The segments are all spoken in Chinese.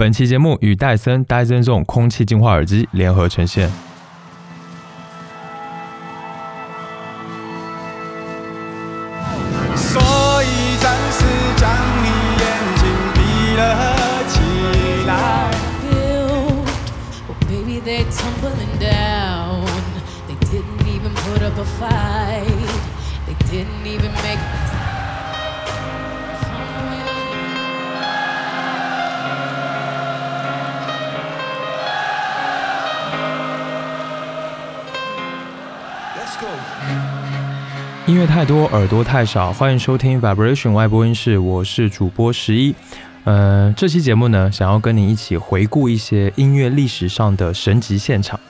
本期节目与戴森戴森 Zone 空气净化耳机联合呈现。所以暂时将你眼睛闭了起来。built. Well, baby, they tumbling down. They didn't even put up a fight. They didn't even make. 音乐太多，耳朵太少，欢迎收听 Vibration 外播音室，我是主播十一。呃，这期节目呢，想要跟你一起回顾一些音乐历史上的神级现场。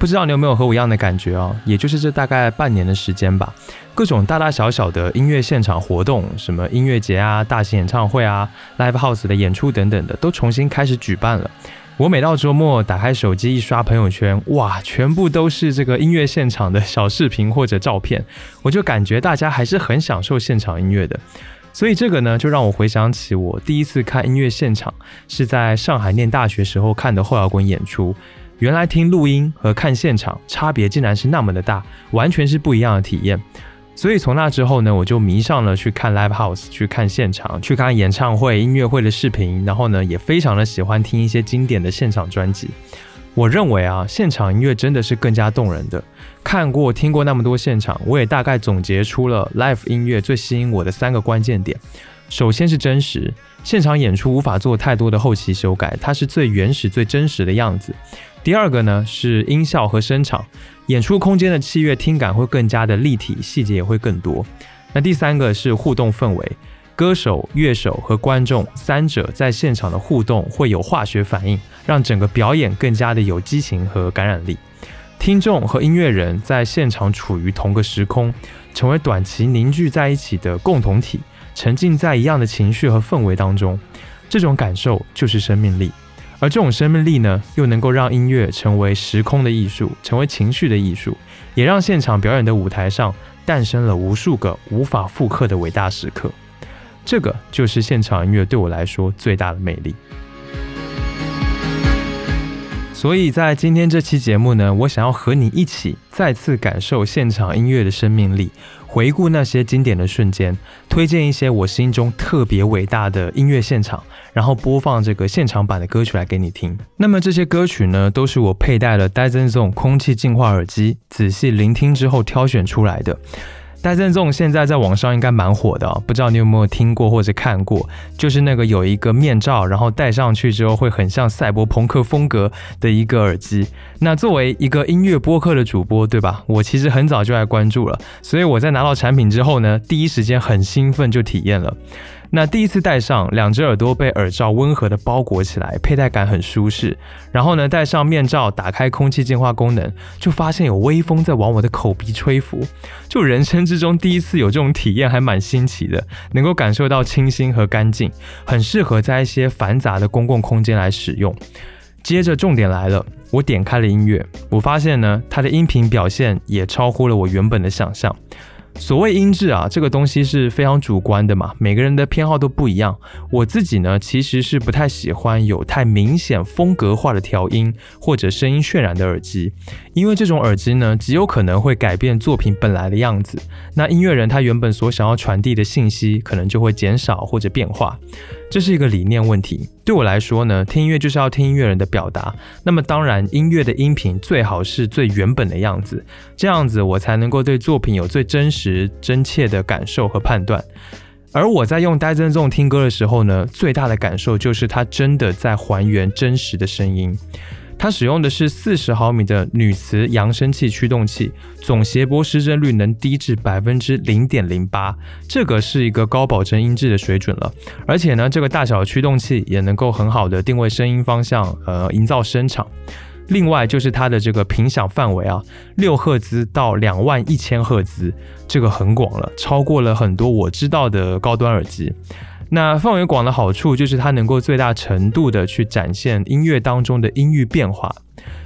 不知道你有没有和我一样的感觉啊？也就是这大概半年的时间吧，各种大大小小的音乐现场活动，什么音乐节啊、大型演唱会啊、live house 的演出等等的，都重新开始举办了。我每到周末打开手机一刷朋友圈，哇，全部都是这个音乐现场的小视频或者照片，我就感觉大家还是很享受现场音乐的。所以这个呢，就让我回想起我第一次看音乐现场是在上海念大学时候看的后摇滚演出。原来听录音和看现场差别竟然是那么的大，完全是不一样的体验。所以从那之后呢，我就迷上了去看 live house，去看现场，去看演唱会、音乐会的视频，然后呢，也非常的喜欢听一些经典的现场专辑。我认为啊，现场音乐真的是更加动人的。看过、听过那么多现场，我也大概总结出了 live 音乐最吸引我的三个关键点。首先是真实，现场演出无法做太多的后期修改，它是最原始、最真实的样子。第二个呢是音效和声场，演出空间的器乐听感会更加的立体，细节也会更多。那第三个是互动氛围，歌手、乐手和观众三者在现场的互动会有化学反应，让整个表演更加的有激情和感染力。听众和音乐人在现场处于同个时空，成为短期凝聚在一起的共同体，沉浸在一样的情绪和氛围当中，这种感受就是生命力。而这种生命力呢，又能够让音乐成为时空的艺术，成为情绪的艺术，也让现场表演的舞台上诞生了无数个无法复刻的伟大时刻。这个就是现场音乐对我来说最大的魅力。所以在今天这期节目呢，我想要和你一起再次感受现场音乐的生命力，回顾那些经典的瞬间，推荐一些我心中特别伟大的音乐现场，然后播放这个现场版的歌曲来给你听。那么这些歌曲呢，都是我佩戴了 Dyson Zone 空气净化耳机，仔细聆听之后挑选出来的。戴森颂现在在网上应该蛮火的、不知道你有没有听过或者看过？就是那个有一个面罩，然后戴上去之后会很像赛博朋克风格的一个耳机。那作为一个音乐播客的主播，对吧？我其实很早就来关注了，所以我在拿到产品之后呢，第一时间很兴奋就体验了。那第一次戴上，两只耳朵被耳罩温和的包裹起来，佩戴感很舒适。然后呢，戴上面罩，打开空气净化功能，就发现有微风在往我的口鼻吹拂。就人生之中第一次有这种体验，还蛮新奇的，能够感受到清新和干净，很适合在一些繁杂的公共空间来使用。接着重点来了，我点开了音乐，我发现呢，它的音频表现也超乎了我原本的想象。所谓音质啊，这个东西是非常主观的嘛，每个人的偏好都不一样。我自己呢，其实是不太喜欢有太明显风格化的调音或者声音渲染的耳机，因为这种耳机呢，极有可能会改变作品本来的样子。那音乐人他原本所想要传递的信息，可能就会减少或者变化。这是一个理念问题。对我来说呢，听音乐就是要听音乐人的表达。那么当然，音乐的音频最好是最原本的样子，这样子我才能够对作品有最真实、真切的感受和判断。而我在用 daisyzon 听歌的时候呢，最大的感受就是它真的在还原真实的声音。它使用的是四十毫米的铝磁扬声器驱动器，总谐波失真率能低至百分之零点零八，这个是一个高保真音质的水准了。而且呢，这个大小的驱动器也能够很好的定位声音方向，呃，营造声场。另外就是它的这个频响范围啊，六赫兹到两万一千赫兹，这个很广了，超过了很多我知道的高端耳机。那范围广的好处就是它能够最大程度的去展现音乐当中的音域变化，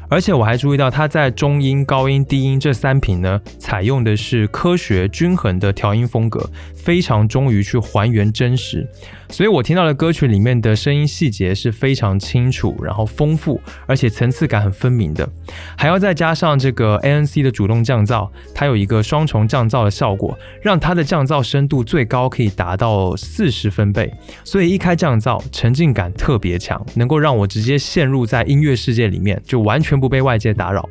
而且我还注意到，它在中音、高音、低音这三频呢，采用的是科学均衡的调音风格，非常忠于去还原真实。所以我听到的歌曲里面的声音细节是非常清楚，然后丰富，而且层次感很分明的。还要再加上这个 ANC 的主动降噪，它有一个双重降噪的效果，让它的降噪深度最高可以达到四十分贝。所以一开降噪，沉浸感特别强，能够让我直接陷入在音乐世界里面，就完全不被外界打扰。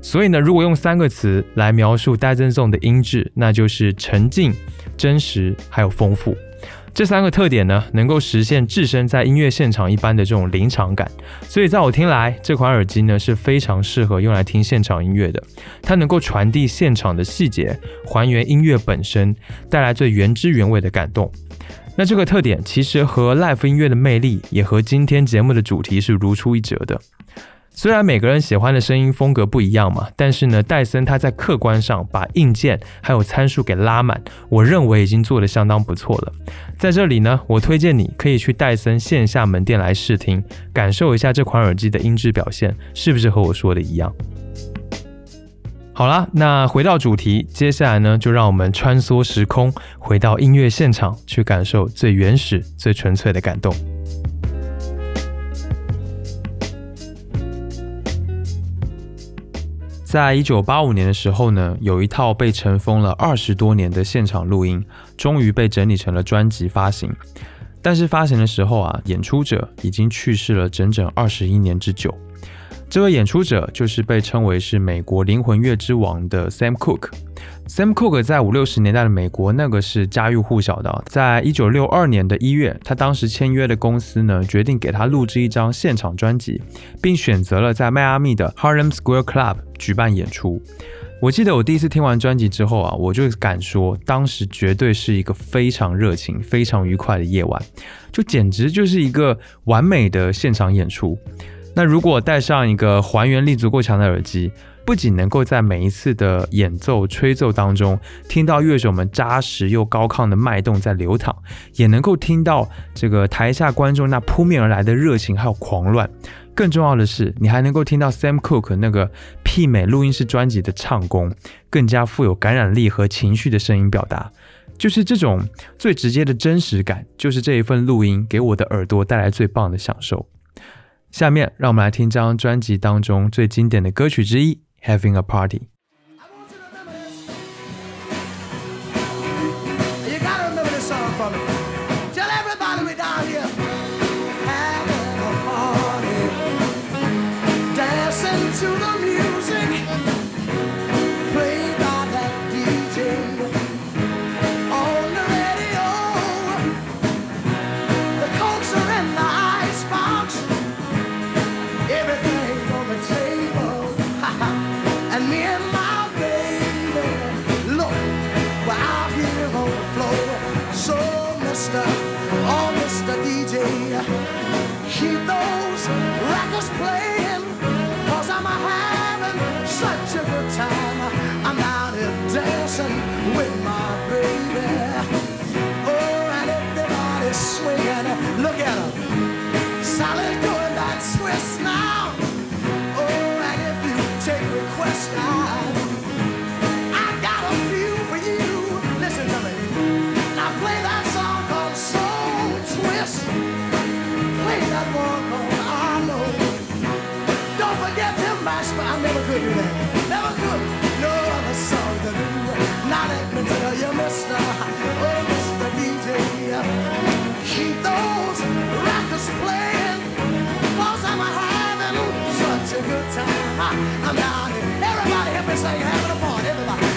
所以呢，如果用三个词来描述 Dyson Zone 的音质，那就是沉浸、真实还有丰富。这三个特点呢，能够实现置身在音乐现场一般的这种临场感。所以在我听来，这款耳机呢是非常适合用来听现场音乐的。它能够传递现场的细节，还原音乐本身，带来最原汁原味的感动。那这个特点其实和 Live 音乐的魅力，也和今天节目的主题是如出一辙的。虽然每个人喜欢的声音风格不一样嘛，但是呢，戴森他在客观上把硬件还有参数给拉满，我认为已经做得相当不错了。在这里呢，我推荐你可以去戴森线下门店来试听，感受一下这款耳机的音质表现是不是和我说的一样。好啦，那回到主题，接下来呢，就让我们穿梭时空，回到音乐现场，去感受最原始、最纯粹的感动。在一九八五年的时候呢，有一套被尘封了二十多年的现场录音，终于被整理成了专辑发行。但是发行的时候啊，演出者已经去世了整整二十一年之久。这位演出者就是被称为是美国灵魂乐之王的 Sam Cooke。Sam Cooke 在五六十年代的美国，那个是家喻户晓的。在一九六二年的一月，他当时签约的公司呢，决定给他录制一张现场专辑，并选择了在迈阿密的 Harlem Square Club 举办演出。我记得我第一次听完专辑之后啊，我就敢说，当时绝对是一个非常热情、非常愉快的夜晚，就简直就是一个完美的现场演出。那如果戴上一个还原力足够强的耳机，不仅能够在每一次的演奏吹奏当中听到乐手们扎实又高亢的脉动在流淌，也能够听到这个台下观众那扑面而来的热情还有狂乱。更重要的是，你还能够听到 Sam Cooke 那个媲美录音室专辑的唱功，更加富有感染力和情绪的声音表达。就是这种最直接的真实感，就是这一份录音给我的耳朵带来最棒的享受。下面让我们来听这张专辑当中最经典的歌曲之一。Having a party. I'm having such a good time. I'm down here. Everybody help me sing, having a party. Everybody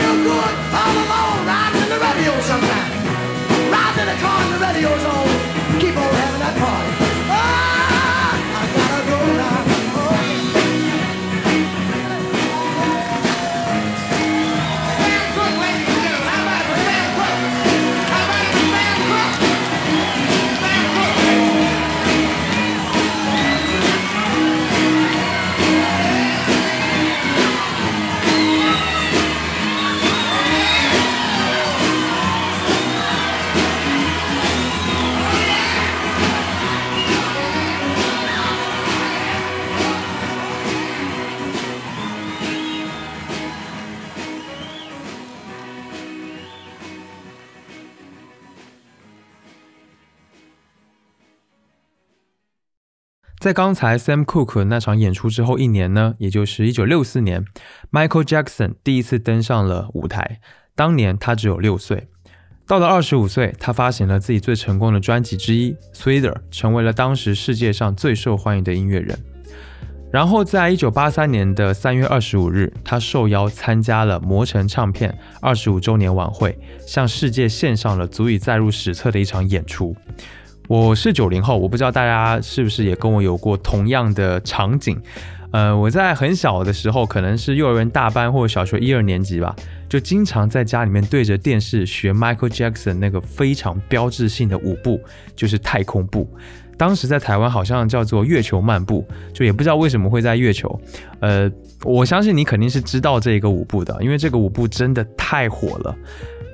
good all alone, riding in the radio sometimes. Riding in the car and the radio's on. Keep on having that party. Ah, 在刚才 Sam Cooke 那场演出之后一年呢，也就是一九六四年，Michael Jackson 第一次登上了舞台。当年他只有六岁。到了二十五岁，他发行了自己最成功的专辑之一《Thriller》，成为了当时世界上最受欢迎的音乐人。然后，在一九八三年的三月二十五日，他受邀参加了魔城唱片二十五周年晚会，向世界献上了足以载入史册的一场演出。我是九零后，我不知道大家是不是也跟我有过同样的场景。呃，我在很小的时候，可能是幼儿园大班或者小学一二年级吧，就经常在家里面对着电视学 Michael Jackson 那个非常标志性的舞步，就是太空步。当时在台湾好像叫做月球漫步，就也不知道为什么会在月球。呃，我相信你肯定是知道这个舞步的，因为这个舞步真的太火了。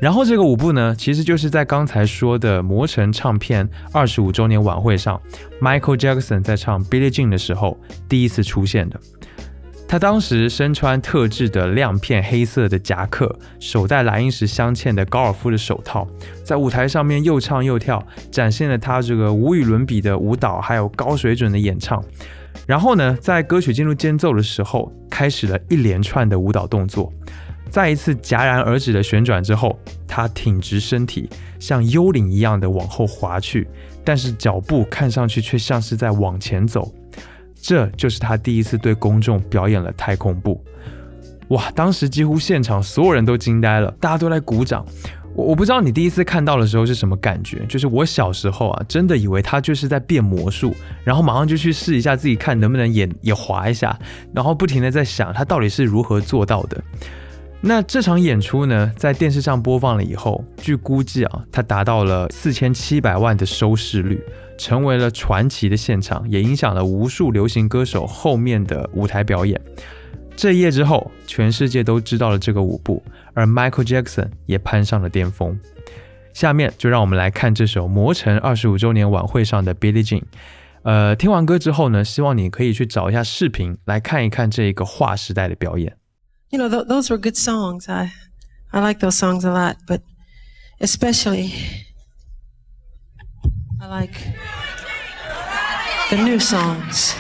然后这个舞步呢，其实就是在刚才说的魔城唱片二十五周年晚会上，Michael Jackson 在唱 Billie Jean 的时候第一次出现的。他当时身穿特制的亮片黑色的夹克，手戴蓝银石镶嵌的高尔夫的手套，在舞台上面又唱又跳，展现了他这个无与伦比的舞蹈，还有高水准的演唱。然后呢，在歌曲进入间奏的时候，开始了一连串的舞蹈动作。再一次戛然而止的旋转之后，他挺直身体，像幽灵一样的往后滑去，但是脚步看上去却像是在往前走。这就是他第一次对公众表演了太空步。哇！当时几乎现场所有人都惊呆了，大家都在鼓掌。我我不知道你第一次看到的时候是什么感觉，就是我小时候啊，真的以为他就是在变魔术，然后马上就去试一下自己看能不能也也滑一下，然后不停的在想他到底是如何做到的。那这场演出呢，在电视上播放了以后，据估计啊，它达到了四千七百万的收视率，成为了传奇的现场，也影响了无数流行歌手后面的舞台表演。这一夜之后，全世界都知道了这个舞步，而 Michael Jackson 也攀上了巅峰。下面就让我们来看这首魔城二十五周年晚会上的 Billie Jean。呃，听完歌之后呢，希望你可以去找一下视频来看一看这一个划时代的表演。You know, th- those were good songs. I, I like those songs a lot, but especially I like the new songs.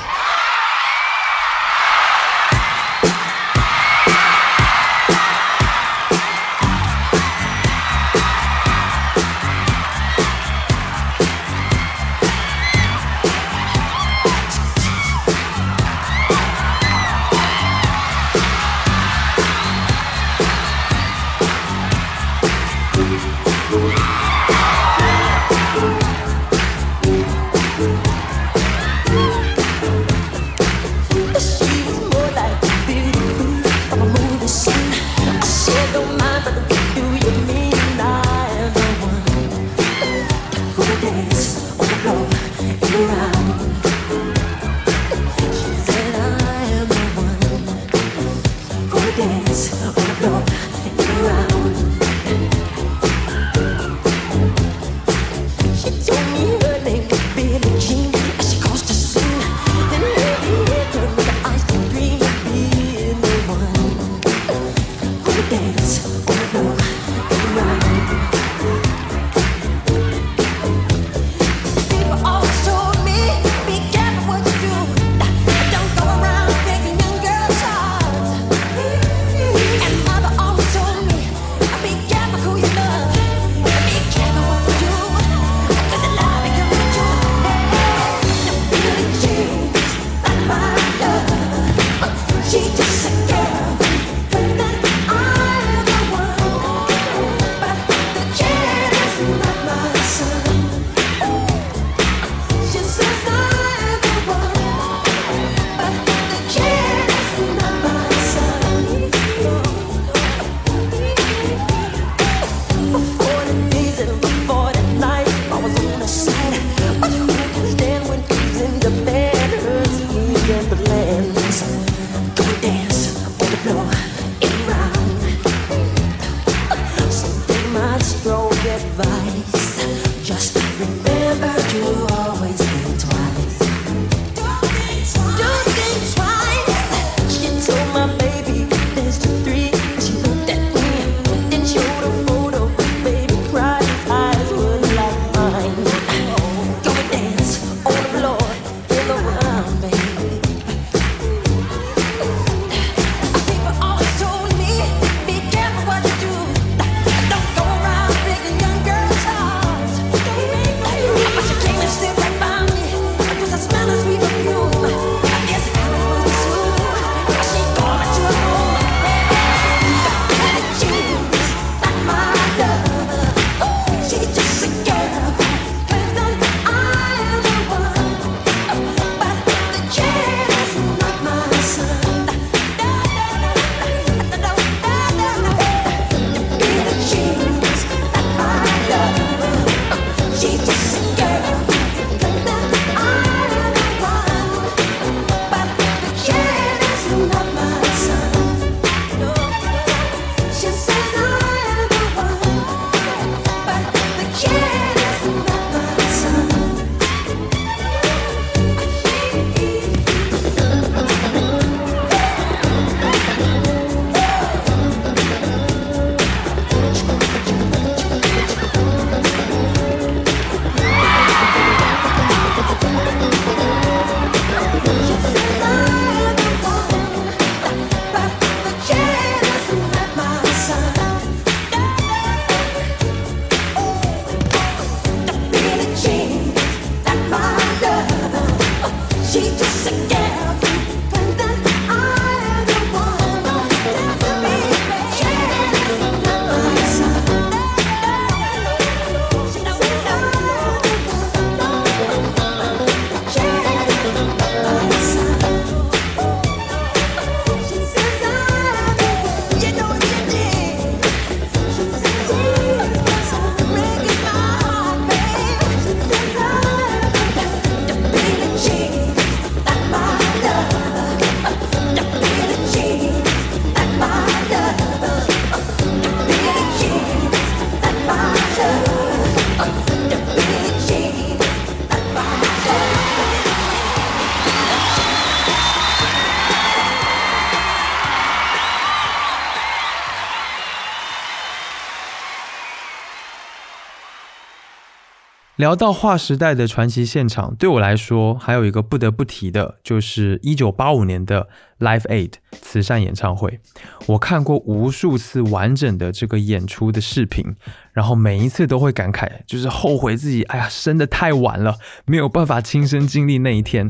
聊到划时代的传奇现场，对我来说还有一个不得不提的，就是一九八五年的 Live Aid 慈善演唱会。我看过无数次完整的这个演出的视频，然后每一次都会感慨，就是后悔自己，哎呀，生得太晚了，没有办法亲身经历那一天。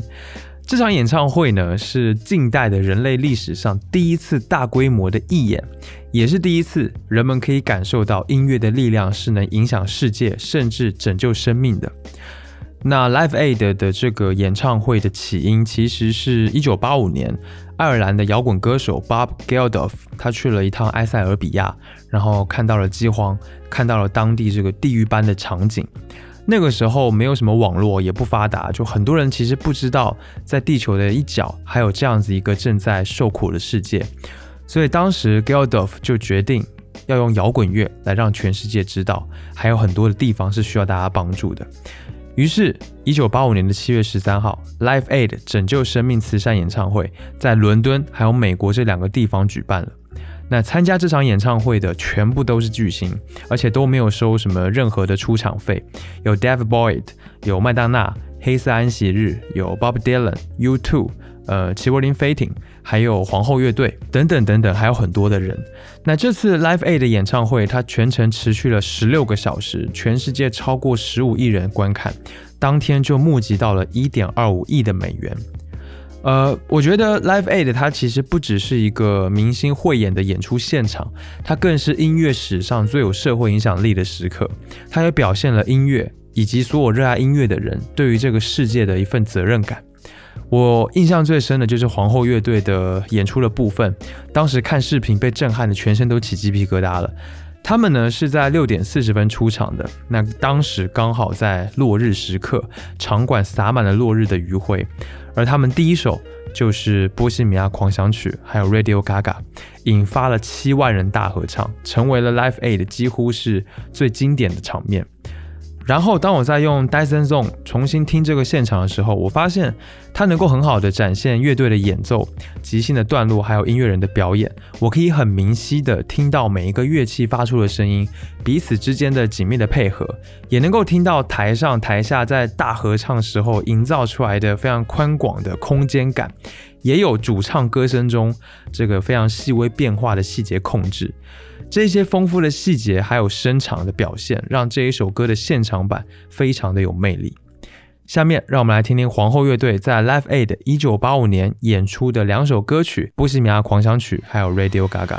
这场演唱会呢，是近代的人类历史上第一次大规模的义演，也是第一次人们可以感受到音乐的力量是能影响世界，甚至拯救生命的。那 Live Aid 的这个演唱会的起因，其实是一九八五年，爱尔兰的摇滚歌手 Bob Geldof，他去了一趟埃塞俄比亚，然后看到了饥荒，看到了当地这个地狱般的场景。那个时候没有什么网络，也不发达，就很多人其实不知道，在地球的一角还有这样子一个正在受苦的世界。所以当时 Geldof 就决定要用摇滚乐来让全世界知道，还有很多的地方是需要大家帮助的。于是，一九八五年的七月十三号，Live Aid 拯救生命慈善演唱会在伦敦还有美国这两个地方举办了。那参加这场演唱会的全部都是巨星，而且都没有收什么任何的出场费。有 David Boyd，有麦当娜、黑色安息日，有 Bob Dylan、U2，呃，齐柏林飞艇，还有皇后乐队等等等等，还有很多的人。那这次 Live Aid 的演唱会，它全程持续了十六个小时，全世界超过十五亿人观看，当天就募集到了一点二五亿的美元。呃，我觉得 Live Aid 它其实不只是一个明星汇演的演出现场，它更是音乐史上最有社会影响力的时刻。它也表现了音乐以及所有热爱音乐的人对于这个世界的一份责任感。我印象最深的就是皇后乐队的演出的部分，当时看视频被震撼的全身都起鸡皮疙瘩了。他们呢是在六点四十分出场的，那当时刚好在落日时刻，场馆洒满了落日的余晖。而他们第一首就是《波西米亚狂想曲》，还有《Radio Gaga》，引发了七万人大合唱，成为了 Live Aid 几乎是最经典的场面。然后，当我在用 Dyson Zone 重新听这个现场的时候，我发现它能够很好的展现乐队的演奏、即兴的段落，还有音乐人的表演。我可以很明晰的听到每一个乐器发出的声音，彼此之间的紧密的配合，也能够听到台上台下在大合唱时候营造出来的非常宽广的空间感，也有主唱歌声中这个非常细微变化的细节控制。这些丰富的细节还有声场的表现，让这一首歌的现场版非常的有魅力。下面让我们来听听皇后乐队在 Live Aid 一九八五年演出的两首歌曲《波西米亚狂想曲》还有《Radio Gaga》。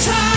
time.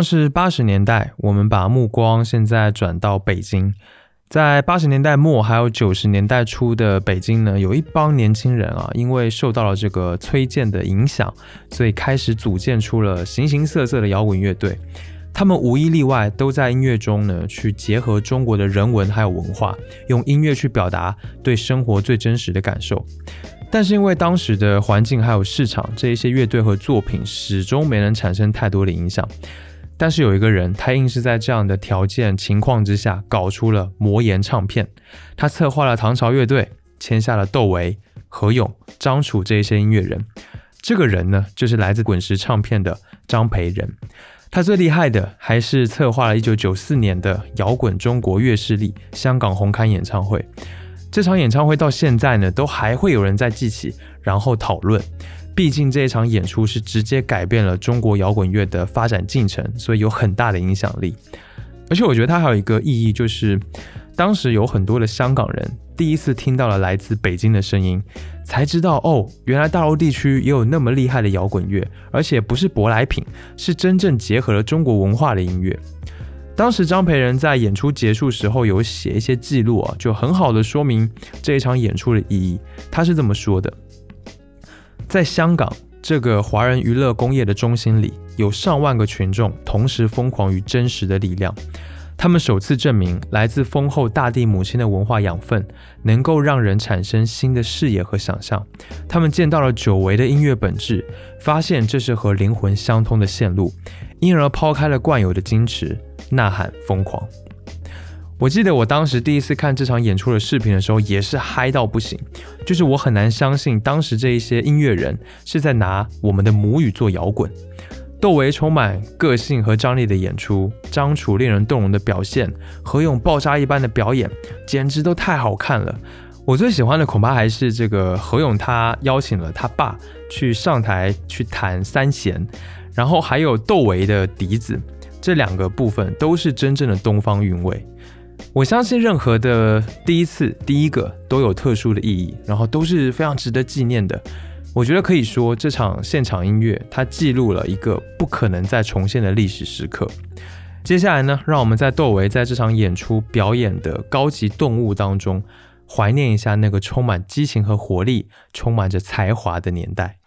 同样是八十年代，我们把目光现在转到北京。在八十年代末还有九十年代初的北京呢，有一帮年轻人啊，因为受到了这个崔健的影响，所以开始组建出了形形色色的摇滚乐队。他们无一例外都在音乐中呢，去结合中国的人文还有文化，用音乐去表达对生活最真实的感受。但是因为当时的环境还有市场，这一些乐队和作品始终没能产生太多的影响。但是有一个人，他硬是在这样的条件情况之下，搞出了魔岩唱片。他策划了唐朝乐队，签下了窦唯、何勇、张楚这些音乐人。这个人呢，就是来自滚石唱片的张培仁。他最厉害的还是策划了1994年的摇滚中国乐势力香港红磡演唱会。这场演唱会到现在呢，都还会有人在记起，然后讨论。毕竟这一场演出是直接改变了中国摇滚乐的发展进程，所以有很大的影响力。而且我觉得它还有一个意义，就是当时有很多的香港人第一次听到了来自北京的声音，才知道哦，原来大陆地区也有那么厉害的摇滚乐，而且不是舶来品，是真正结合了中国文化的音乐。当时张培仁在演出结束时候有写一些记录啊，就很好的说明这一场演出的意义。他是这么说的。在香港这个华人娱乐工业的中心里，有上万个群众同时疯狂于真实的力量。他们首次证明，来自丰厚大地母亲的文化养分，能够让人产生新的视野和想象。他们见到了久违的音乐本质，发现这是和灵魂相通的线路，因而抛开了惯有的矜持，呐喊疯狂。我记得我当时第一次看这场演出的视频的时候，也是嗨到不行。就是我很难相信，当时这一些音乐人是在拿我们的母语做摇滚。窦唯充满个性和张力的演出，张楚令人动容的表现，何勇爆炸一般的表演，简直都太好看了。我最喜欢的恐怕还是这个何勇，他邀请了他爸去上台去弹三弦，然后还有窦唯的笛子，这两个部分都是真正的东方韵味。我相信任何的第一次、第一个都有特殊的意义，然后都是非常值得纪念的。我觉得可以说，这场现场音乐它记录了一个不可能再重现的历史时刻。接下来呢，让我们在窦唯在这场演出表演的《高级动物》当中，怀念一下那个充满激情和活力、充满着才华的年代。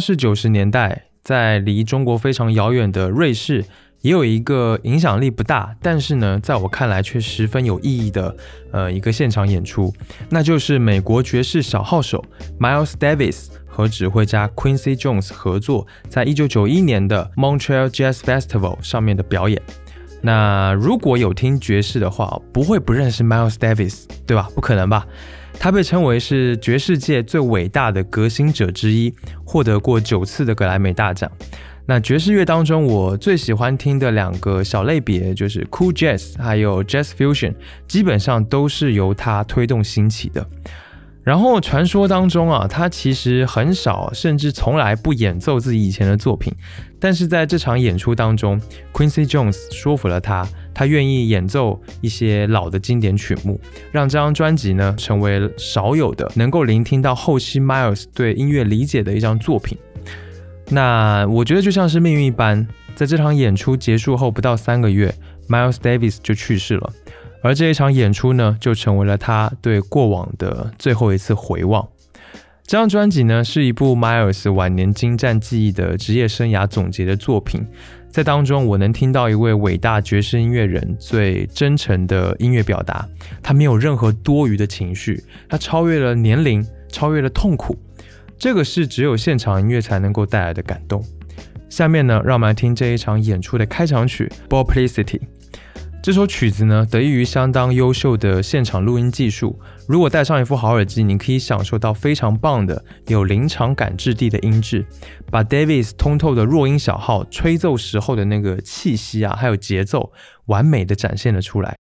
是九十年代，在离中国非常遥远的瑞士，也有一个影响力不大，但是呢，在我看来却十分有意义的呃一个现场演出，那就是美国爵士小号手 Miles Davis 和指挥家 Quincy Jones 合作，在一九九一年的 Montreal Jazz Festival 上面的表演。那如果有听爵士的话，不会不认识 Miles Davis，对吧？不可能吧？他被称为是爵士界最伟大的革新者之一，获得过九次的格莱美大奖。那爵士乐当中，我最喜欢听的两个小类别就是 Cool Jazz 还有 Jazz Fusion，基本上都是由他推动兴起的。然后传说当中啊，他其实很少，甚至从来不演奏自己以前的作品。但是在这场演出当中，Quincy Jones 说服了他，他愿意演奏一些老的经典曲目，让这张专辑呢成为少有的能够聆听到后期 Miles 对音乐理解的一张作品。那我觉得就像是命运一般，在这场演出结束后不到三个月，Miles Davis 就去世了。而这一场演出呢，就成为了他对过往的最后一次回望。这张专辑呢，是一部 Miles 晚年精湛技艺的职业生涯总结的作品。在当中，我能听到一位伟大爵士音乐人最真诚的音乐表达。他没有任何多余的情绪，他超越了年龄，超越了痛苦。这个是只有现场音乐才能够带来的感动。下面呢，让我们来听这一场演出的开场曲《Publicity》。这首曲子呢，得益于相当优秀的现场录音技术。如果戴上一副好耳机，你可以享受到非常棒的、有临场感质地的音质，把 Davis 通透的弱音小号吹奏时候的那个气息啊，还有节奏，完美的展现了出来。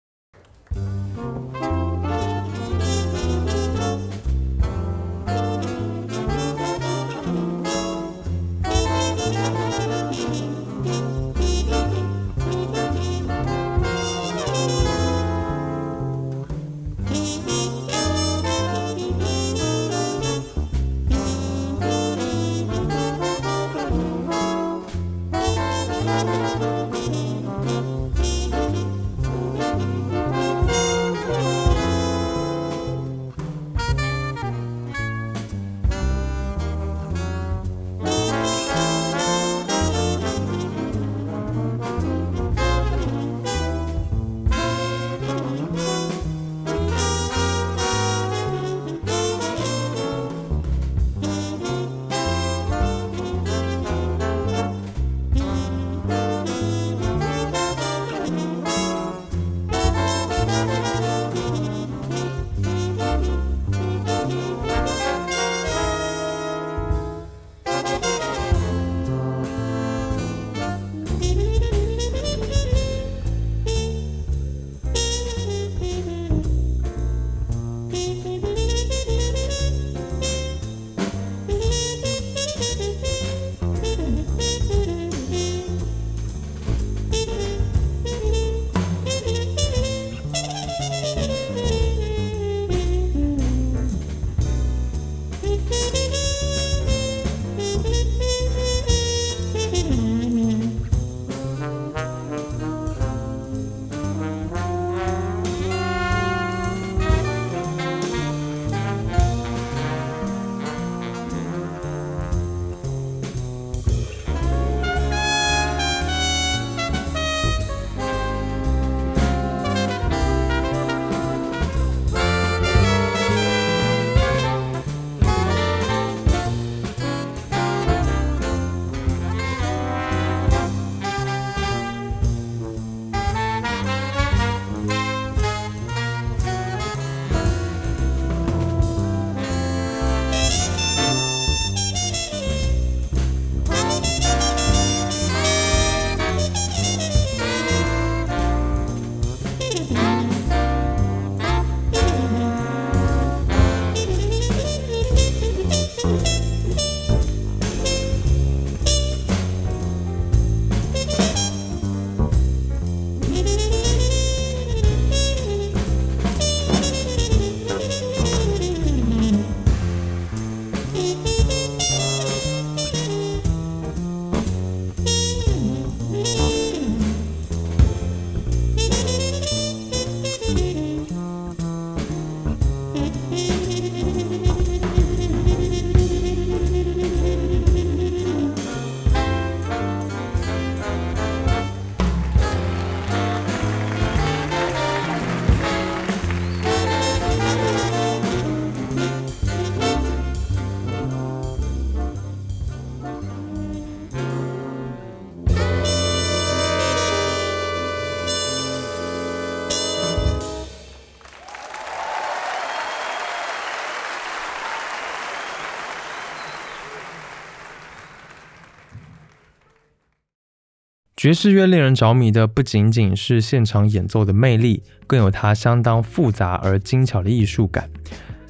爵士乐令人着迷的不仅仅是现场演奏的魅力，更有它相当复杂而精巧的艺术感。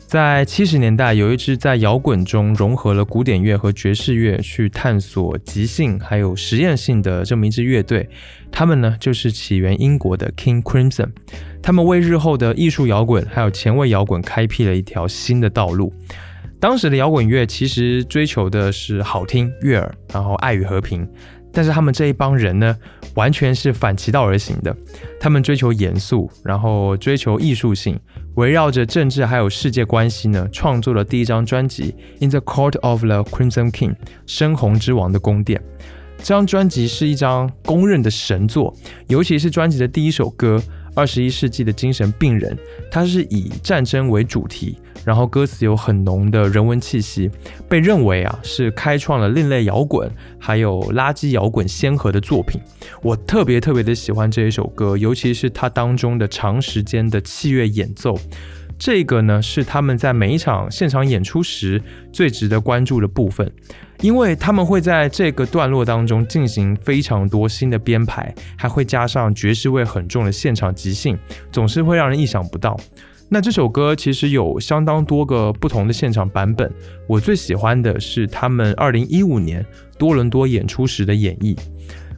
在七十年代，有一支在摇滚中融合了古典乐和爵士乐，去探索即兴还有实验性的这么一支乐队，他们呢就是起源英国的 King Crimson。他们为日后的艺术摇滚还有前卫摇滚开辟了一条新的道路。当时的摇滚乐其实追求的是好听、悦耳，然后爱与和平。但是他们这一帮人呢，完全是反其道而行的。他们追求严肃，然后追求艺术性，围绕着政治还有世界关系呢，创作了第一张专辑《In the Court of the Crimson King》深红之王的宫殿。这张专辑是一张公认的神作，尤其是专辑的第一首歌《二十一世纪的精神病人》，它是以战争为主题。然后歌词有很浓的人文气息，被认为啊是开创了另类摇滚还有垃圾摇滚先河的作品。我特别特别的喜欢这一首歌，尤其是它当中的长时间的器乐演奏，这个呢是他们在每一场现场演出时最值得关注的部分，因为他们会在这个段落当中进行非常多新的编排，还会加上爵士味很重的现场即兴，总是会让人意想不到。那这首歌其实有相当多个不同的现场版本，我最喜欢的是他们二零一五年多伦多演出时的演绎。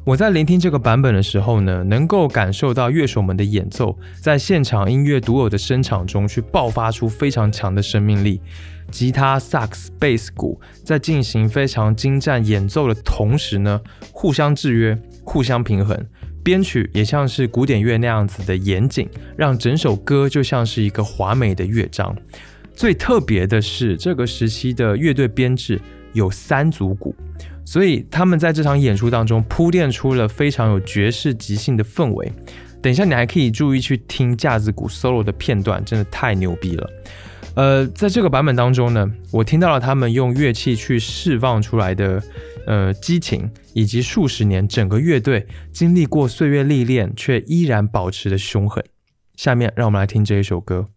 我在聆听这个版本的时候呢，能够感受到乐手们的演奏在现场音乐独有的声场中去爆发出非常强的生命力，吉他、萨克斯、贝斯、鼓在进行非常精湛演奏的同时呢，互相制约、互相平衡。编曲也像是古典乐那样子的严谨，让整首歌就像是一个华美的乐章。最特别的是，这个时期的乐队编制有三组鼓，所以他们在这场演出当中铺垫出了非常有爵士即兴的氛围。等一下，你还可以注意去听架子鼓 solo 的片段，真的太牛逼了。呃，在这个版本当中呢，我听到了他们用乐器去释放出来的。呃，激情以及数十年整个乐队经历过岁月历练，却依然保持的凶狠。下面让我们来听这一首歌。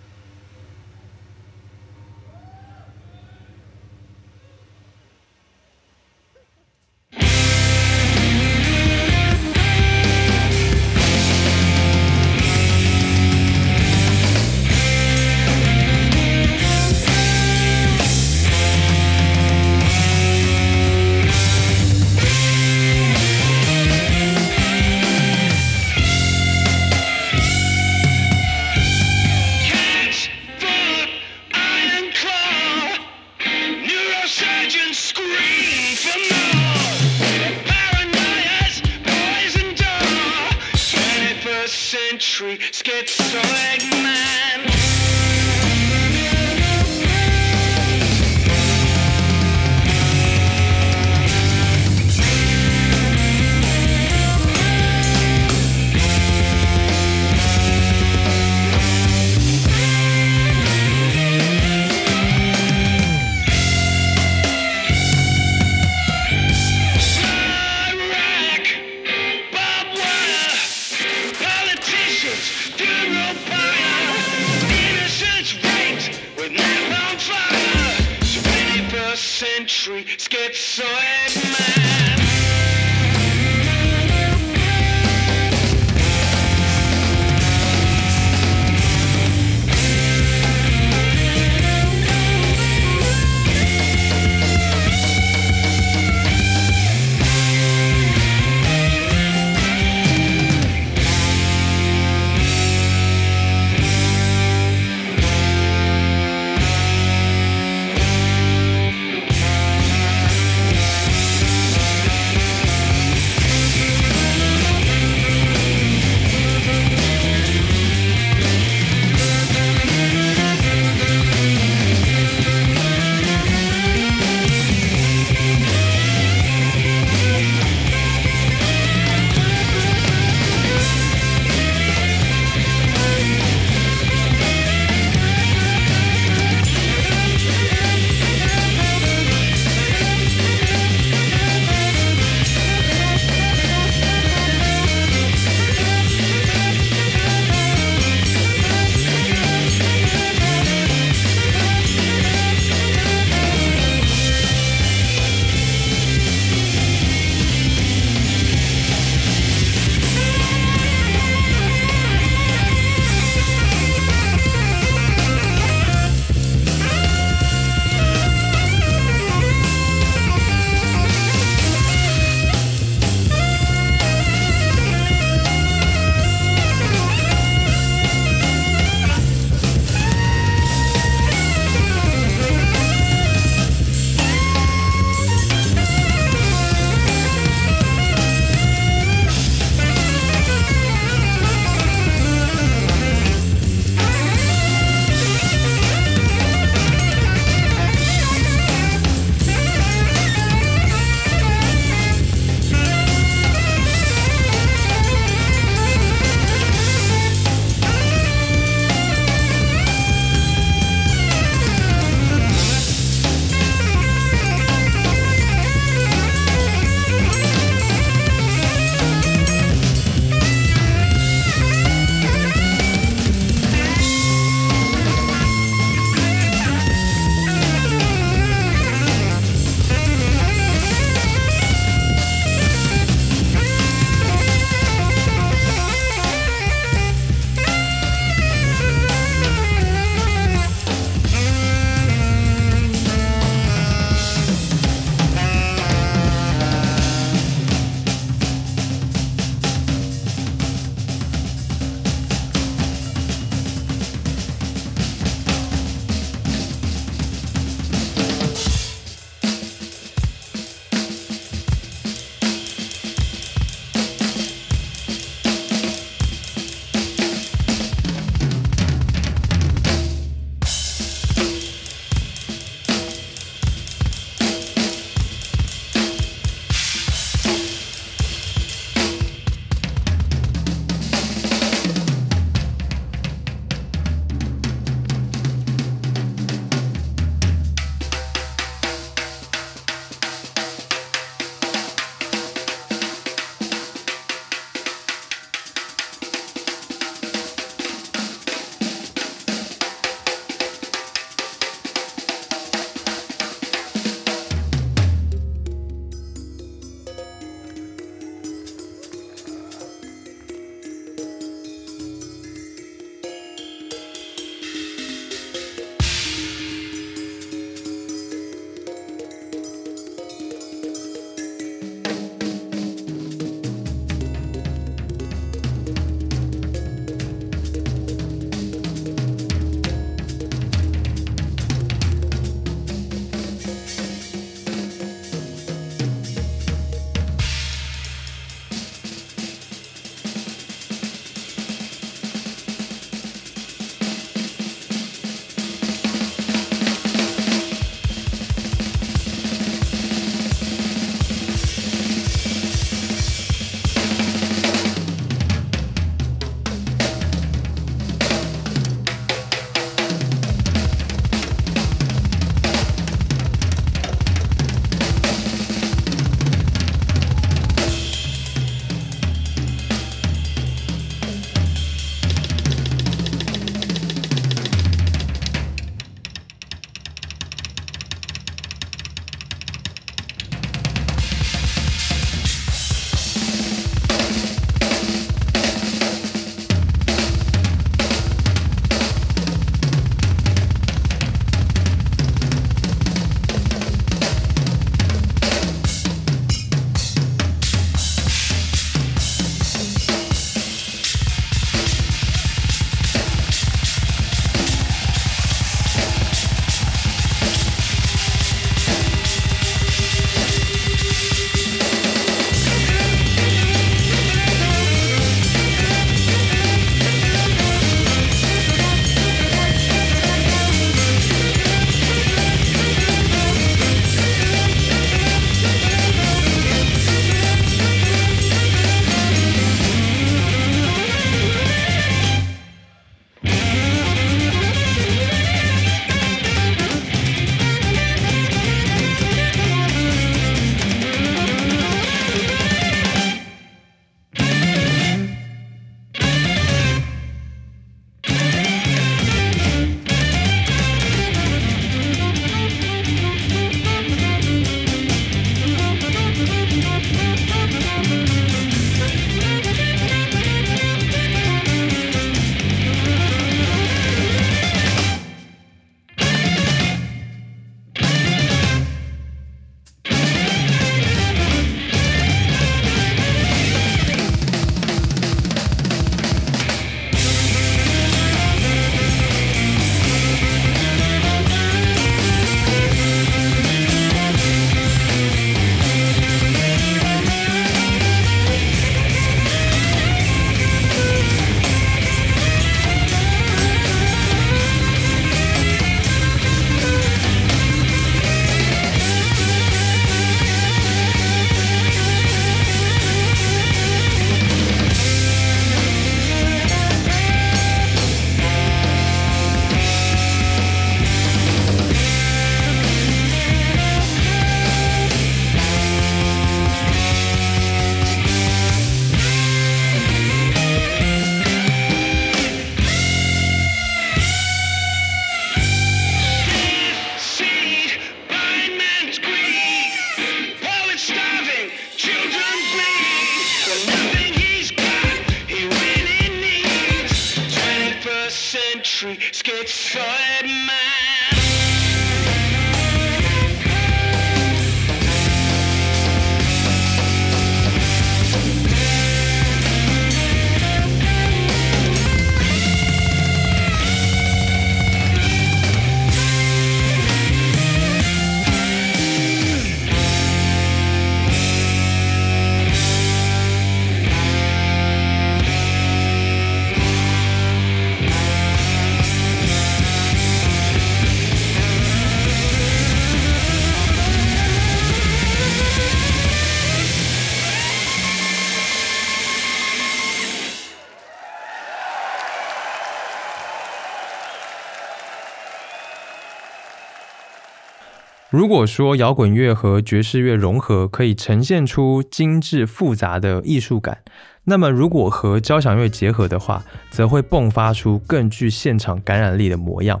如果说摇滚乐和爵士乐融合，可以呈现出精致复杂的艺术感，那么如果和交响乐结合的话，则会迸发出更具现场感染力的模样。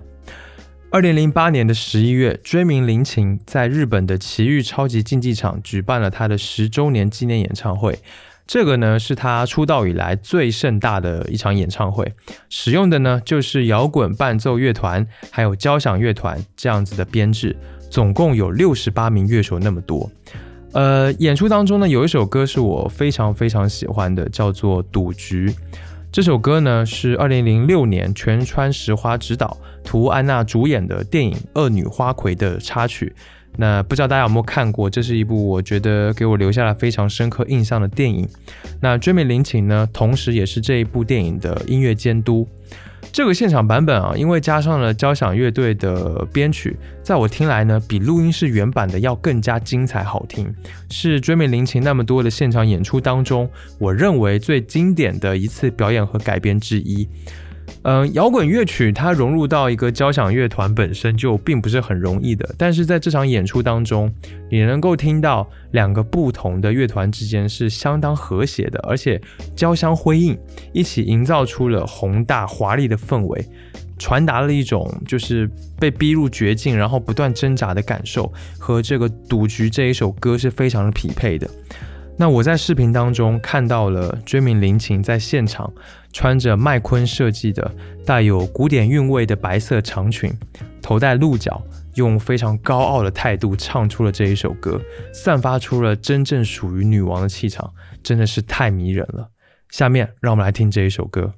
二零零八年的十一月，追名林檎在日本的奇遇超级竞技场举办了他的十周年纪念演唱会。这个呢是他出道以来最盛大的一场演唱会，使用的呢就是摇滚伴奏乐团还有交响乐团这样子的编制，总共有六十八名乐手那么多。呃，演出当中呢有一首歌是我非常非常喜欢的，叫做《赌局》。这首歌呢是二零零六年全川石花执导、图安娜主演的电影《恶女花魁》的插曲。那不知道大家有没有看过？这是一部我觉得给我留下了非常深刻印象的电影。那追美林琴呢，同时也是这一部电影的音乐监督。这个现场版本啊，因为加上了交响乐队的编曲，在我听来呢，比录音室原版的要更加精彩好听，是追美林琴那么多的现场演出当中，我认为最经典的一次表演和改编之一。嗯，摇滚乐曲它融入到一个交响乐团本身就并不是很容易的，但是在这场演出当中，你能够听到两个不同的乐团之间是相当和谐的，而且交相辉映，一起营造出了宏大华丽的氛围，传达了一种就是被逼入绝境，然后不断挣扎的感受，和这个赌局这一首歌是非常的匹配的。那我在视频当中看到了追名林琴在现场穿着麦昆设计的带有古典韵味的白色长裙，头戴鹿角，用非常高傲的态度唱出了这一首歌，散发出了真正属于女王的气场，真的是太迷人了。下面让我们来听这一首歌。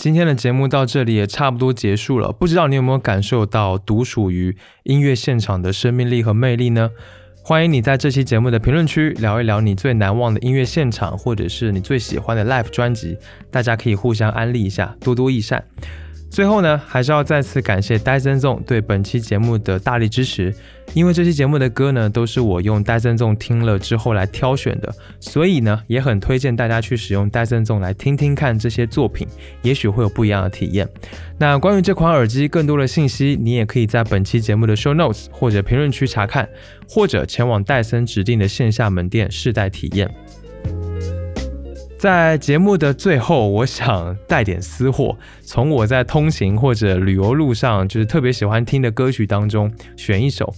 今天的节目到这里也差不多结束了。不知道你有没有感受到独属于音乐现场的生命力和魅力呢？欢迎你在这期节目的评论区聊一聊你最难忘的音乐现场，或者是你最喜欢的 live 专辑，大家可以互相安利一下，多多益善。最后呢，还是要再次感谢 Dyson Zone 对本期节目的大力支持。因为这期节目的歌呢，都是我用 Dyson Zone 听了之后来挑选的，所以呢，也很推荐大家去使用 Dyson Zone 来听听看这些作品，也许会有不一样的体验。那关于这款耳机更多的信息，你也可以在本期节目的 Show Notes 或者评论区查看，或者前往戴森指定的线下门店试戴体验。在节目的最后，我想带点私货，从我在通勤或者旅游路上就是特别喜欢听的歌曲当中选一首。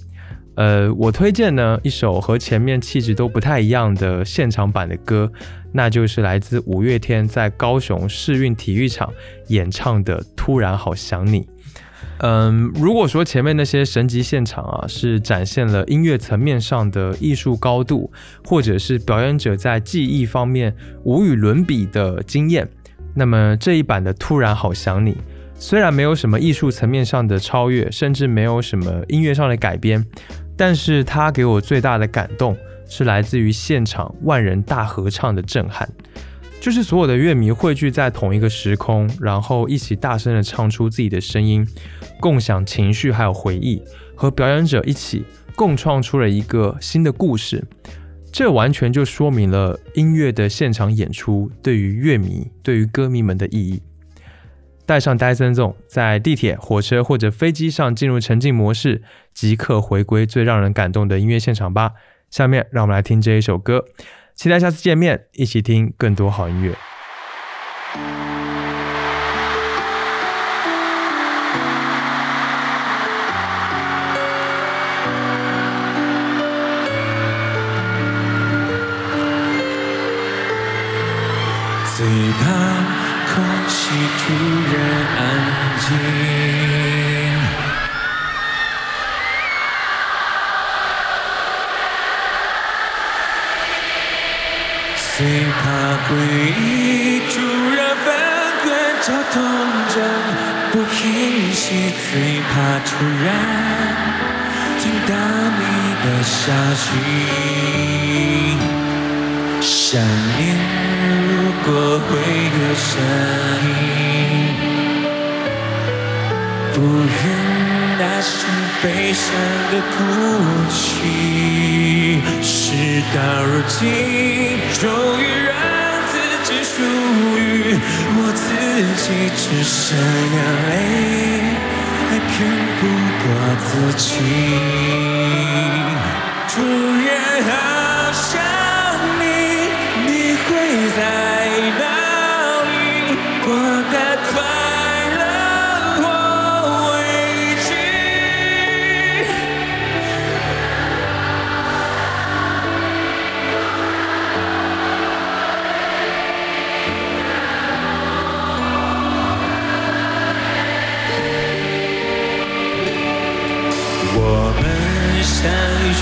呃，我推荐呢一首和前面气质都不太一样的现场版的歌，那就是来自五月天在高雄市运体育场演唱的《突然好想你》。嗯，如果说前面那些神级现场啊，是展现了音乐层面上的艺术高度，或者是表演者在技艺方面无与伦比的经验，那么这一版的《突然好想你》，虽然没有什么艺术层面上的超越，甚至没有什么音乐上的改编，但是它给我最大的感动是来自于现场万人大合唱的震撼。就是所有的乐迷汇聚在同一个时空，然后一起大声的唱出自己的声音，共享情绪还有回忆，和表演者一起共创出了一个新的故事。这完全就说明了音乐的现场演出对于乐迷、对于歌迷们的意义。带上 Dyson Zone，在地铁、火车或者飞机上进入沉浸模式，即刻回归最让人感动的音乐现场吧。下面让我们来听这一首歌。期待下次见面，一起听更多好音乐。最怕最怕回忆突然翻滚，绞痛着不平息。最怕突然听到你的消息。想念如果会有声音，不愿那是悲伤的哭泣。事到如今，终于让自己属于我自己，只剩眼泪，还骗不过自己。突然好想你，你会在哪